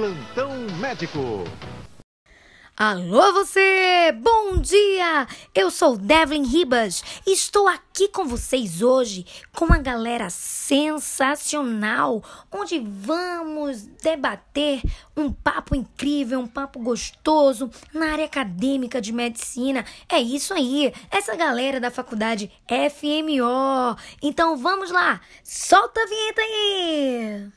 Plantão Médico. Alô você! Bom dia! Eu sou Devlin Ribas e estou aqui com vocês hoje com uma galera sensacional, onde vamos debater um papo incrível, um papo gostoso na área acadêmica de medicina. É isso aí, essa galera da faculdade FMO. Então vamos lá, solta a vinheta aí!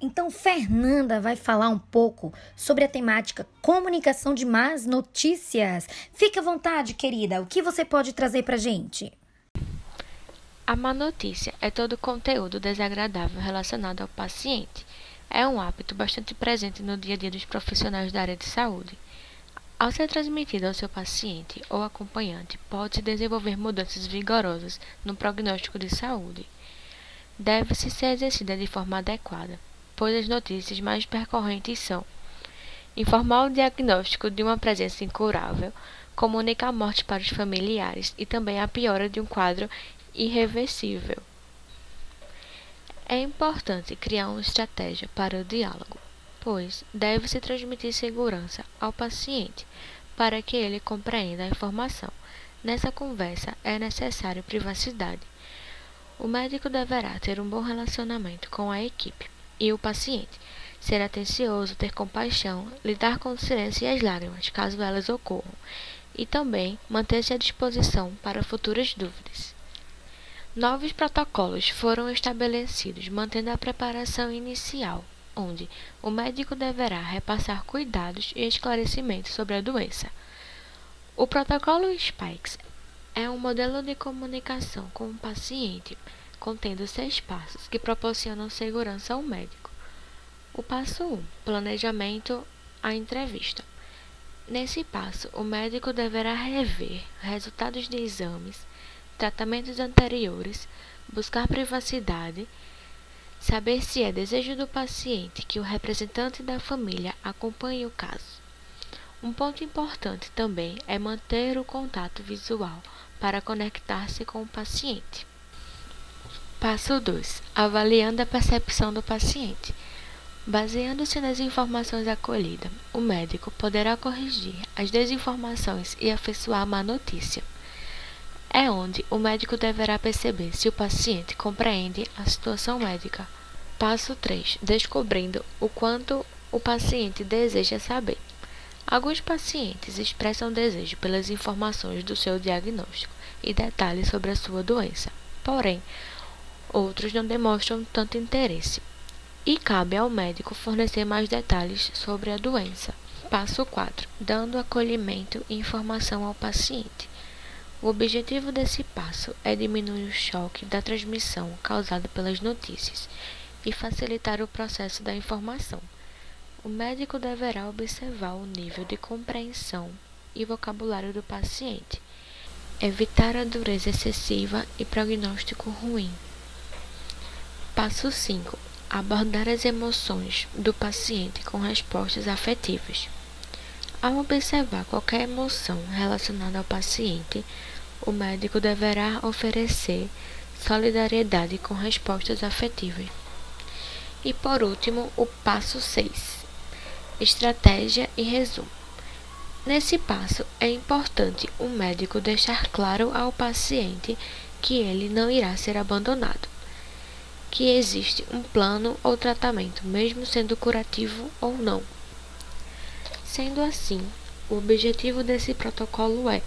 Então, Fernanda vai falar um pouco sobre a temática comunicação de más notícias. Fique à vontade, querida. O que você pode trazer para gente? A má notícia é todo conteúdo desagradável relacionado ao paciente. É um hábito bastante presente no dia a dia dos profissionais da área de saúde. Ao ser transmitido ao seu paciente ou acompanhante, pode-se desenvolver mudanças vigorosas no prognóstico de saúde. Deve-se ser exercida de forma adequada, pois as notícias mais percorrentes são informar o diagnóstico de uma presença incurável, comunicar a morte para os familiares e também a piora de um quadro irreversível. É importante criar uma estratégia para o diálogo, pois deve-se transmitir segurança ao paciente para que ele compreenda a informação. Nessa conversa é necessário privacidade. O médico deverá ter um bom relacionamento com a equipe e o paciente. Ser atencioso, ter compaixão, lidar com o silêncio e as lágrimas, caso elas ocorram, e também manter-se à disposição para futuras dúvidas. Novos protocolos foram estabelecidos, mantendo a preparação inicial, onde o médico deverá repassar cuidados e esclarecimentos sobre a doença. O protocolo SPIKES é um modelo de comunicação com o paciente contendo seis passos que proporcionam segurança ao médico. O passo 1: um, planejamento a entrevista. Nesse passo, o médico deverá rever resultados de exames, tratamentos anteriores, buscar privacidade, saber se é desejo do paciente que o representante da família acompanhe o caso. Um ponto importante também é manter o contato visual para conectar-se com o paciente. Passo 2. Avaliando a percepção do paciente. Baseando-se nas informações acolhidas, o médico poderá corrigir as desinformações e afeiçoar má notícia. É onde o médico deverá perceber se o paciente compreende a situação médica. Passo 3. Descobrindo o quanto o paciente deseja saber. Alguns pacientes expressam desejo pelas informações do seu diagnóstico e detalhes sobre a sua doença. Porém, outros não demonstram tanto interesse. E cabe ao médico fornecer mais detalhes sobre a doença. Passo 4. Dando acolhimento e informação ao paciente. O objetivo desse passo é diminuir o choque da transmissão causada pelas notícias e facilitar o processo da informação. O médico deverá observar o nível de compreensão e vocabulário do paciente, evitar a dureza excessiva e prognóstico ruim. Passo 5. Abordar as emoções do paciente com respostas afetivas. Ao observar qualquer emoção relacionada ao paciente, o médico deverá oferecer solidariedade com respostas afetivas. E por último, o passo 6. Estratégia e resumo. Nesse passo, é importante o médico deixar claro ao paciente que ele não irá ser abandonado que existe um plano ou tratamento, mesmo sendo curativo ou não. Sendo assim, o objetivo desse protocolo é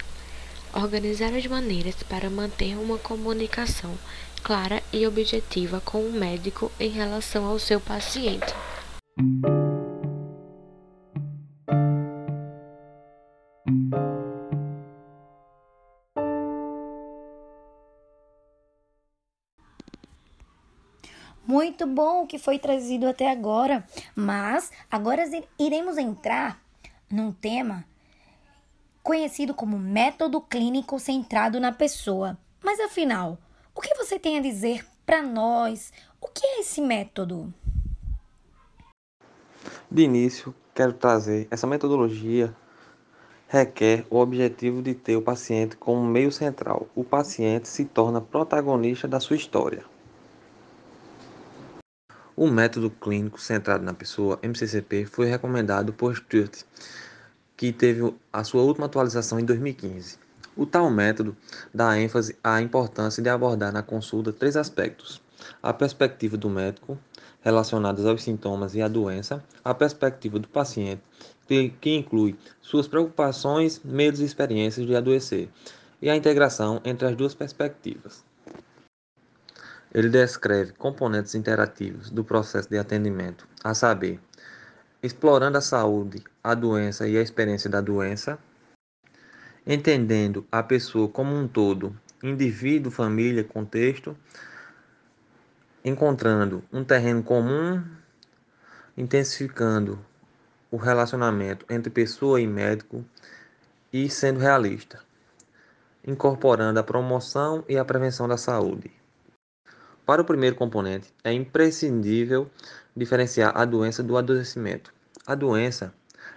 organizar as maneiras para manter uma comunicação clara e objetiva com o médico em relação ao seu paciente. Muito bom o que foi trazido até agora, mas agora iremos entrar num tema conhecido como método clínico centrado na pessoa. Mas afinal, o que você tem a dizer para nós? O que é esse método? De início, quero trazer essa metodologia requer o objetivo de ter o paciente como meio central. O paciente se torna protagonista da sua história. O método clínico centrado na pessoa, MCCP, foi recomendado por Stuart, que teve a sua última atualização em 2015. O tal método dá ênfase à importância de abordar na consulta três aspectos: a perspectiva do médico, relacionadas aos sintomas e à doença, a perspectiva do paciente, que, inclui suas preocupações, medos e experiências de adoecer, e a integração entre as duas perspectivas. Ele descreve componentes interativos do processo de atendimento, a saber, explorando a saúde, a doença e a experiência da doença, entendendo a pessoa como um todo, indivíduo, família, contexto, encontrando um terreno comum, intensificando o relacionamento entre pessoa e médico e sendo realista, incorporando a promoção e a prevenção da saúde. Para o primeiro componente, é imprescindível diferenciar a doença do adoecimento. A doença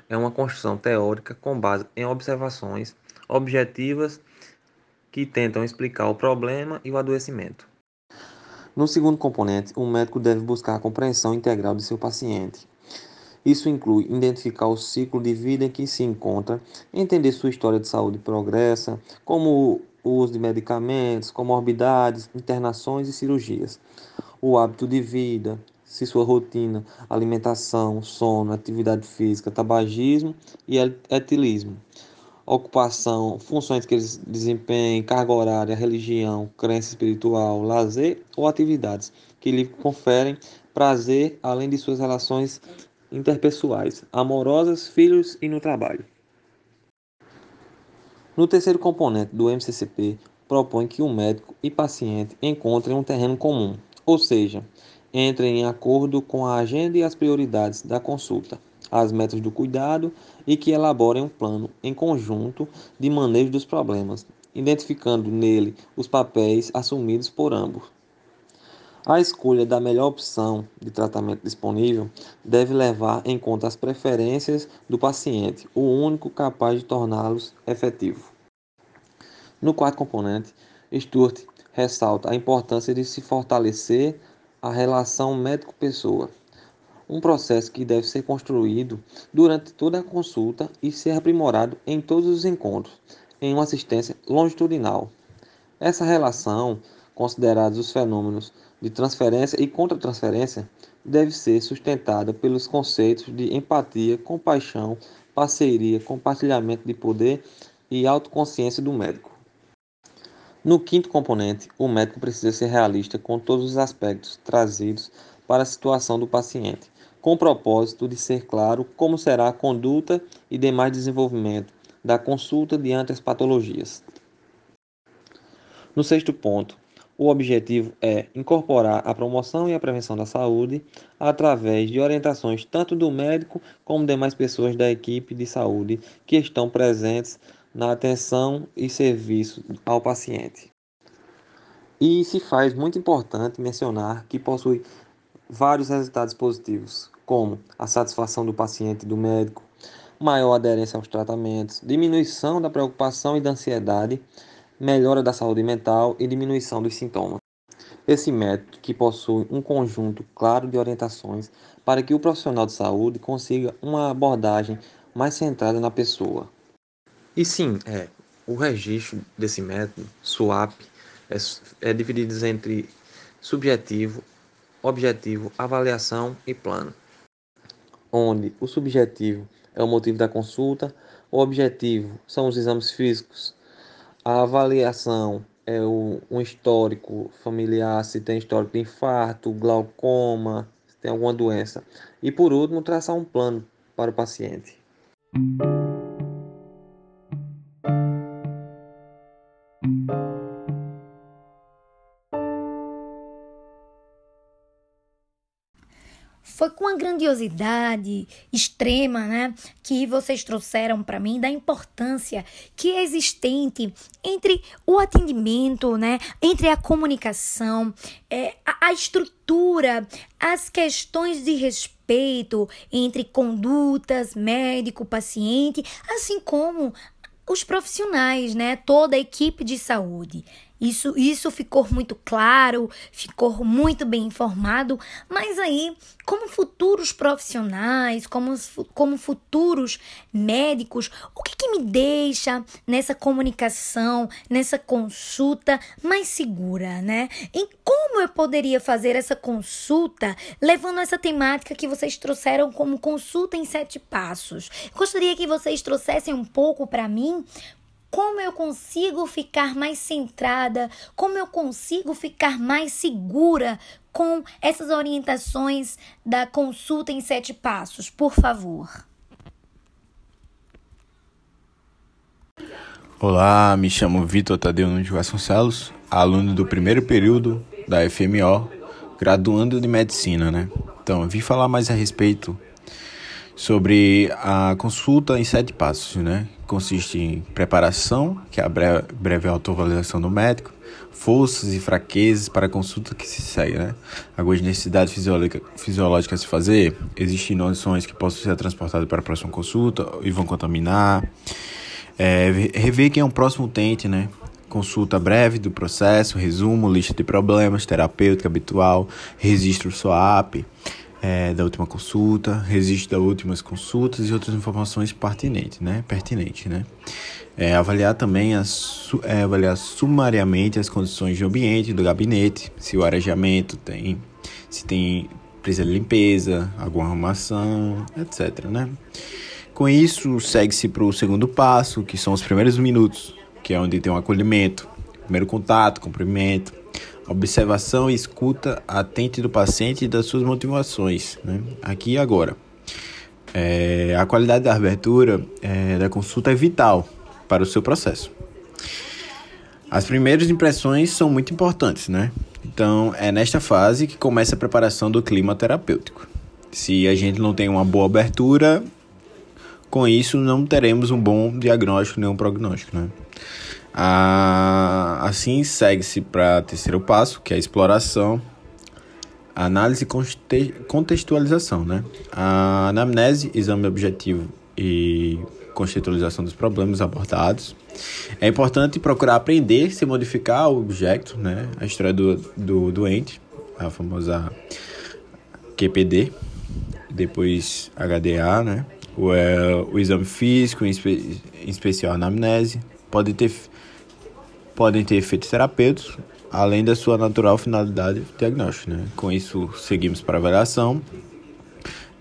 é uma construção teórica com base em observações objetivas que tentam explicar o problema e o adoecimento. No segundo componente, o médico deve buscar a compreensão integral de seu paciente. Isso inclui identificar o ciclo de vida em que se encontra, entender sua história de saúde progressa, como o uso de medicamentos, comorbidades, internações e cirurgias, o hábito de vida, se sua rotina, alimentação, sono, atividade física, tabagismo e etilismo ocupação, funções que eles desempenham, carga horária, religião, crença espiritual, lazer ou atividades que lhe conferem prazer além de suas relações interpessoais, amorosas, filhos e no trabalho. No terceiro componente do MCCP, propõe que o médico e paciente encontrem um terreno comum, ou seja, entrem em acordo com a agenda e as prioridades da consulta as metas do cuidado e que elaborem um plano em conjunto de manejo dos problemas, identificando nele os papéis assumidos por ambos. A escolha da melhor opção de tratamento disponível deve levar em conta as preferências do paciente, o único capaz de torná-los efetivos. No quarto componente, Stuart ressalta a importância de se fortalecer a relação médico-pessoa um processo que deve ser construído durante toda a consulta e ser aprimorado em todos os encontros, em uma assistência longitudinal. Essa relação, considerados os fenômenos de transferência e contra-transferência, deve ser sustentada pelos conceitos de empatia, compaixão, parceria, compartilhamento de poder e autoconsciência do médico. No quinto componente, o médico precisa ser realista com todos os aspectos trazidos para a situação do paciente, com o propósito de ser claro como será a conduta e demais desenvolvimento da consulta diante as patologias. No sexto ponto, o objetivo é incorporar a promoção e a prevenção da saúde através de orientações tanto do médico como demais pessoas da equipe de saúde que estão presentes na atenção e serviço ao paciente. E se faz muito importante mencionar que possui vários resultados positivos, como a satisfação do paciente e do médico, maior aderência aos tratamentos, diminuição da preocupação e da ansiedade, melhora da saúde mental e diminuição dos sintomas. Esse método que possui um conjunto claro de orientações para que o profissional de saúde consiga uma abordagem mais centrada na pessoa. E sim, é, o registro desse método, SWAP, é, é dividido entre subjetivo, objetivo, avaliação e plano onde o subjetivo é o motivo da consulta, o objetivo são os exames físicos, a avaliação é o, um histórico familiar, se tem histórico de infarto, glaucoma, se tem alguma doença. E por último, traçar um plano para o paciente. Grandiosidade extrema, né, que vocês trouxeram para mim da importância que é existente entre o atendimento, né, entre a comunicação, é, a, a estrutura, as questões de respeito entre condutas médico-paciente, assim como os profissionais, né? Toda a equipe de saúde. Isso, isso ficou muito claro, ficou muito bem informado, mas aí, como futuros profissionais, como, como futuros médicos, o que, que me deixa nessa comunicação, nessa consulta mais segura, né? Em como eu poderia fazer essa consulta levando essa temática que vocês trouxeram como consulta em sete passos? Gostaria que vocês trouxessem um pouco para mim como eu consigo ficar mais centrada, como eu consigo ficar mais segura com essas orientações da consulta em sete passos, por favor. Olá, me chamo Vitor Tadeu Nunes Vasconcelos, aluno do primeiro período da FMO, graduando de medicina, né? Então, vim falar mais a respeito sobre a consulta em sete passos, né? Consiste em preparação, que é a breve, breve do médico, forças e fraquezas para a consulta que se segue, né? Algumas necessidades fisiológica, fisiológicas a se fazer, existem noções que possam ser transportadas para a próxima consulta e vão contaminar. É, rever quem é um próximo utente, né? Consulta breve do processo, resumo, lista de problemas, terapêutica habitual, registro SOAP, é, da última consulta, registro das últimas consultas e outras informações pertinentes, né? Pertinente, né? É, avaliar também as, é, avaliar sumariamente as condições de ambiente do gabinete, se o arejamento tem, se tem precisa de limpeza, alguma arrumação, etc, né? Com isso, segue-se para o segundo passo, que são os primeiros minutos, que é onde tem um acolhimento, primeiro contato, cumprimento, observação e escuta atente do paciente e das suas motivações, né? aqui e agora. É, a qualidade da abertura é, da consulta é vital para o seu processo. As primeiras impressões são muito importantes, né? Então é nesta fase que começa a preparação do clima terapêutico. Se a gente não tem uma boa abertura, com isso não teremos um bom diagnóstico nem um prognóstico, né? Ah, assim segue-se para terceiro passo, que é a exploração, análise e contextualização. Né? A anamnese, exame objetivo e contextualização dos problemas abordados. É importante procurar aprender se modificar o objeto, né? a história do, do doente, a famosa QPD, depois HDA, né? o, é, o exame físico, em, espe em especial a anamnese, pode ter podem ter efeitos terapêuticos, além da sua natural finalidade diagnóstica. Né? Com isso, seguimos para a avaliação,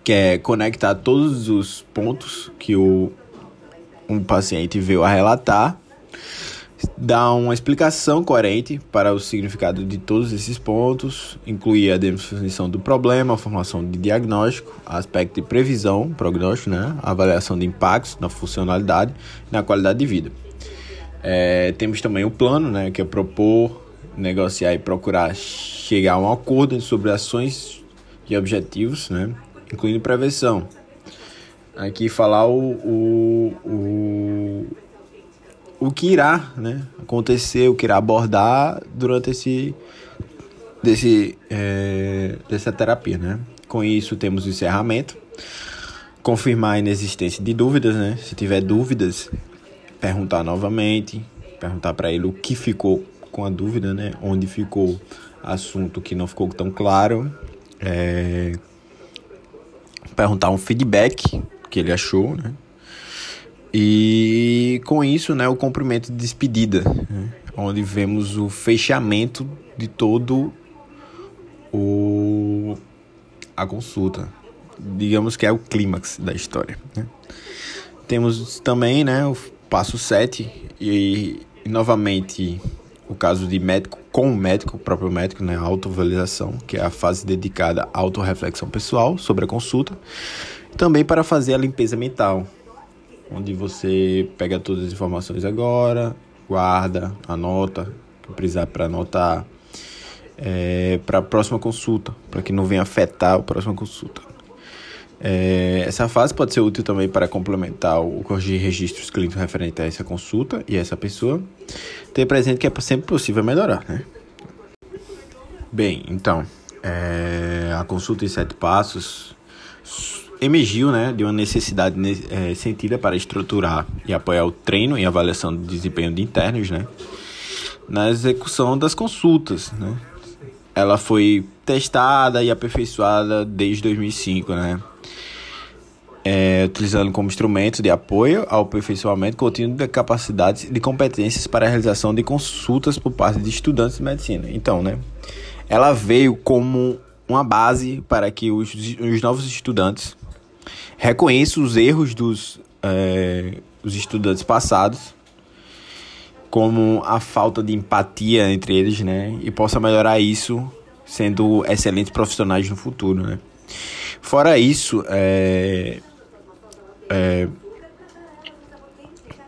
que é conectar todos os pontos que o um paciente veio a relatar, dar uma explicação coerente para o significado de todos esses pontos, incluir a definição do problema, a formação de diagnóstico, aspecto de previsão, prognóstico, né? a avaliação de impactos na funcionalidade e na qualidade de vida. É, temos também o plano, né, que é propor, negociar e procurar chegar a um acordo sobre ações e objetivos, né, incluindo prevenção. Aqui falar o, o, o, o que irá né, acontecer, o que irá abordar durante esse, desse, é, dessa terapia. Né. Com isso, temos o encerramento confirmar a inexistência de dúvidas, né? Se tiver dúvidas, perguntar novamente, perguntar para ele o que ficou com a dúvida, né? Onde ficou assunto que não ficou tão claro. É... Perguntar um feedback que ele achou, né? E com isso, né, o cumprimento de despedida, né? onde vemos o fechamento de todo o a consulta. Digamos que é o clímax da história. Né? Temos também, né, o passo 7 e, e, novamente o caso de médico com o médico, o próprio médico, né, a autovalidação, que é a fase dedicada à autorreflexão pessoal sobre a consulta, também para fazer a limpeza mental, onde você pega todas as informações agora, guarda, anota, que precisar para anotar, é, para a próxima consulta, para que não venha afetar a próxima consulta. É, essa fase pode ser útil também para complementar o corrigir registros clínicos referentes a essa consulta e essa pessoa. Ter presente que é sempre possível melhorar, né? Bem, então, é, a consulta em sete passos emergiu né, de uma necessidade é, sentida para estruturar e apoiar o treino e avaliação do desempenho de internos né, na execução das consultas. Né. Ela foi testada e aperfeiçoada desde 2005, né, é, utilizando como instrumento de apoio ao aperfeiçoamento contínuo de capacidades e de competências para a realização de consultas por parte de estudantes de medicina. Então, né, ela veio como uma base para que os, os novos estudantes reconheçam os erros dos é, os estudantes passados, como a falta de empatia entre eles, né, e possa melhorar isso sendo excelentes profissionais no futuro, né. Fora isso, é, é,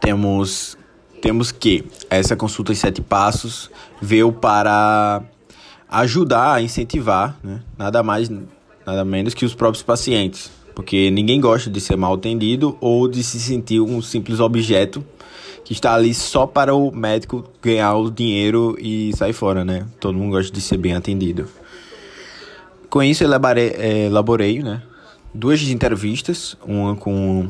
temos, temos que essa consulta em sete passos veio para ajudar a incentivar, né, nada mais, nada menos que os próprios pacientes, porque ninguém gosta de ser mal atendido ou de se sentir um simples objeto que está ali só para o médico ganhar o dinheiro e sair fora, né? Todo mundo gosta de ser bem atendido. Com isso, elaborei, é, elaborei né, duas entrevistas, uma com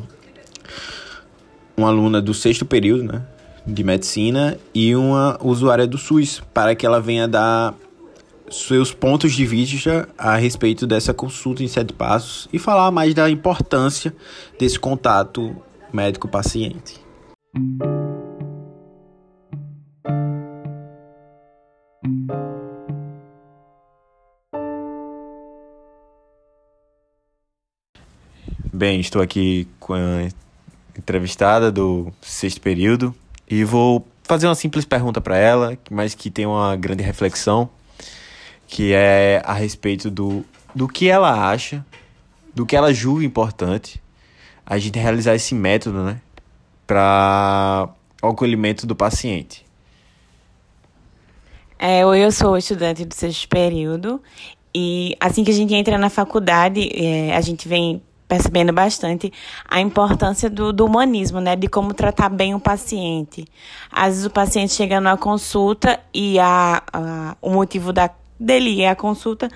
uma aluna do sexto período, né, de medicina, e uma usuária do SUS, para que ela venha dar seus pontos de vista a respeito dessa consulta em sete passos e falar mais da importância desse contato médico-paciente. Bem, estou aqui com a entrevistada do sexto período e vou fazer uma simples pergunta para ela, mas que tem uma grande reflexão, que é a respeito do, do que ela acha, do que ela julga importante a gente realizar esse método, né, para o acolhimento do paciente. É, eu sou estudante do sexto período e assim que a gente entra na faculdade, é, a gente vem percebendo bastante a importância do, do, humanismo, né? De como tratar bem o paciente. Às vezes o paciente chega numa consulta e a, a, o motivo da, dele é a consulta.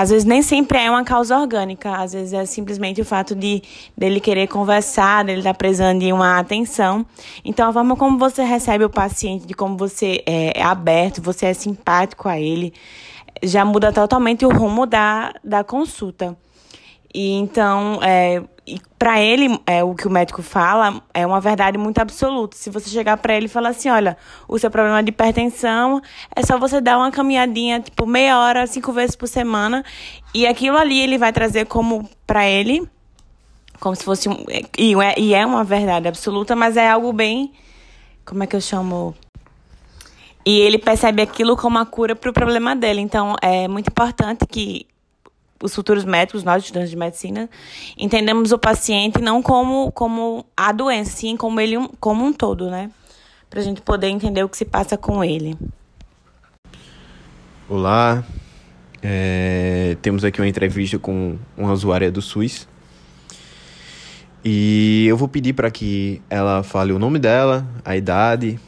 Às vezes nem sempre é uma causa orgânica, às vezes é simplesmente o fato de dele querer conversar, dele estar tá precisando de uma atenção. Então, a forma como você recebe o paciente, de como você é, é aberto, você é simpático a ele, já muda totalmente o rumo da, da consulta. E então, é, para ele, é, o que o médico fala é uma verdade muito absoluta. Se você chegar para ele e falar assim, olha, o seu problema de hipertensão é só você dar uma caminhadinha, tipo, meia hora, cinco vezes por semana, e aquilo ali ele vai trazer como para ele, como se fosse um, e, é, e é uma verdade absoluta, mas é algo bem, como é que eu chamo? E ele percebe aquilo como a cura para o problema dele. Então, é muito importante que os futuros médicos, nós estudantes de medicina, entendemos o paciente não como, como a doença, sim como ele como um todo, né? Para a gente poder entender o que se passa com ele. Olá, é, temos aqui uma entrevista com uma usuária do SUS. E eu vou pedir para que ela fale o nome dela, a idade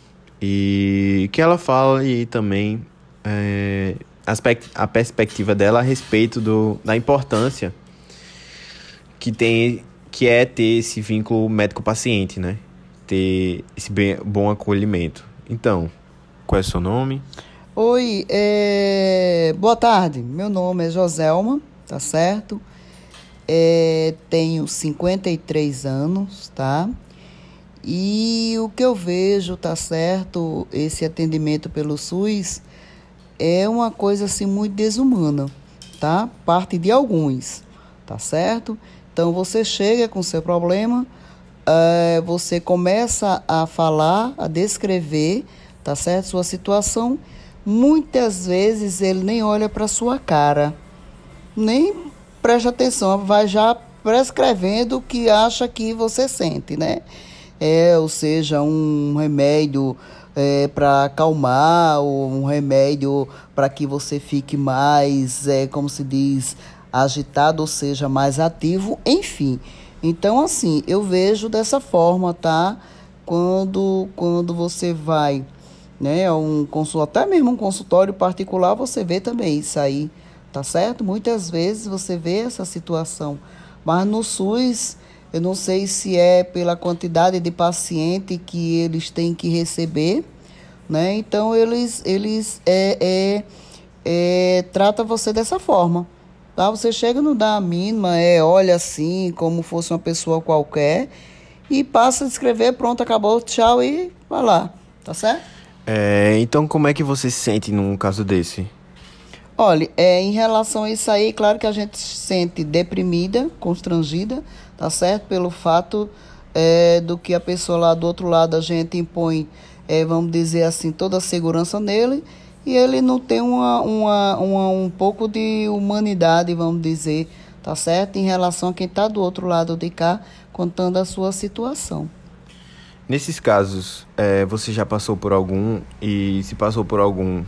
e que ela fale também é, a perspectiva dela a respeito do, da importância que tem que é ter esse vínculo médico-paciente, né? Ter esse bem, bom acolhimento. Então, qual é o seu nome? Oi, é... boa tarde. Meu nome é Joselma, tá certo? É... Tenho 53 anos, tá? E o que eu vejo, tá certo? Esse atendimento pelo SUS é uma coisa assim muito desumana, tá? Parte de alguns, tá certo? Então você chega com seu problema, é, você começa a falar, a descrever, tá certo? Sua situação. Muitas vezes ele nem olha para sua cara, nem presta atenção, vai já prescrevendo o que acha que você sente, né? É, ou seja, um remédio é, para acalmar, ou um remédio para que você fique mais, é, como se diz, agitado, ou seja, mais ativo, enfim. Então, assim, eu vejo dessa forma, tá? Quando, quando você vai, né, um consultório, até mesmo um consultório particular, você vê também isso aí, tá certo? Muitas vezes você vê essa situação, mas no SUS, eu não sei se é pela quantidade de paciente que eles têm que receber, né? Então, eles, eles é, é, é, trata você dessa forma. Tá? Você chega, não dá a mínima, é, olha assim, como fosse uma pessoa qualquer, e passa a escrever, pronto, acabou, tchau e vai lá, tá certo? É, então como é que você se sente num caso desse? Olha, é, em relação a isso aí, claro que a gente se sente deprimida, constrangida, tá certo? Pelo fato é, do que a pessoa lá do outro lado, a gente impõe, é, vamos dizer assim, toda a segurança nele, e ele não tem uma, uma, uma, um pouco de humanidade, vamos dizer, tá certo? Em relação a quem está do outro lado de cá, contando a sua situação. Nesses casos, é, você já passou por algum e se passou por algum,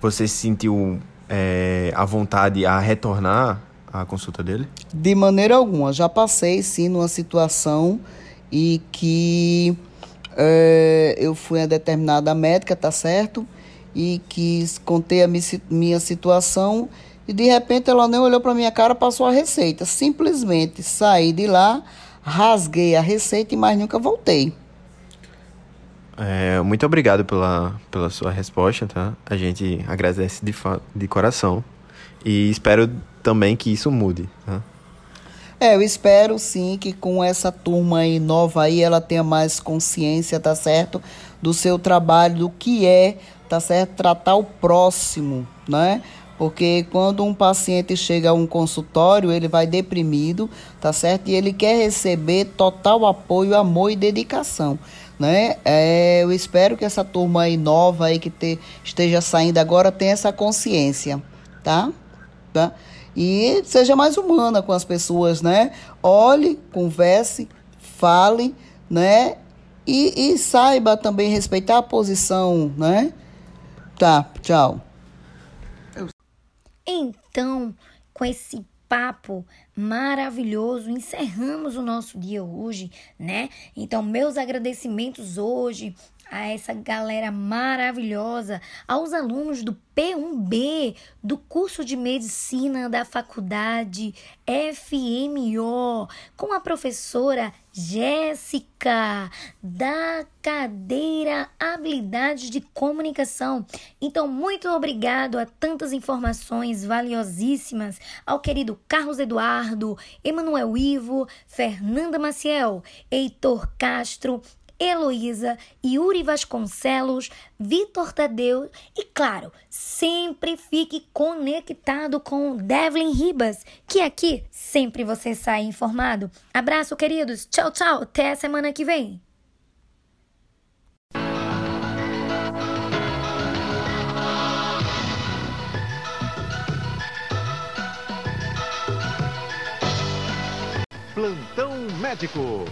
você se sentiu é, à vontade a retornar à consulta dele? De maneira alguma. Já passei, sim, numa situação e que é, eu fui a determinada médica, tá certo? e quis conter a minha situação e de repente ela nem olhou para minha cara, passou a receita. Simplesmente saí de lá, rasguei a receita e mais nunca voltei. É, muito obrigado pela, pela sua resposta, tá? A gente agradece de, de coração e espero também que isso mude, tá? É, eu espero sim que com essa turma aí nova aí ela tenha mais consciência, tá certo? Do seu trabalho, do que é tá certo? Tratar o próximo, né? Porque quando um paciente chega a um consultório, ele vai deprimido, tá certo? E ele quer receber total apoio, amor e dedicação, né? É, eu espero que essa turma aí nova aí que te, esteja saindo agora tenha essa consciência, tá? tá? E seja mais humana com as pessoas, né? Olhe, converse, fale, né? E, e saiba também respeitar a posição, né? Tá, tchau. Então, com esse papo maravilhoso, encerramos o nosso dia hoje, né? Então, meus agradecimentos hoje a essa galera maravilhosa, aos alunos do P1B, do curso de medicina da faculdade FMO, com a professora Jéssica, da cadeira Habilidades de Comunicação. Então, muito obrigado a tantas informações valiosíssimas ao querido Carlos Eduardo, Emanuel Ivo, Fernanda Maciel, Heitor Castro, Heloísa, Yuri Vasconcelos, Vitor Tadeu e, claro, sempre fique conectado com Devlin Ribas, que aqui sempre você sai informado. Abraço, queridos. Tchau, tchau. Até a semana que vem. Plantão Médico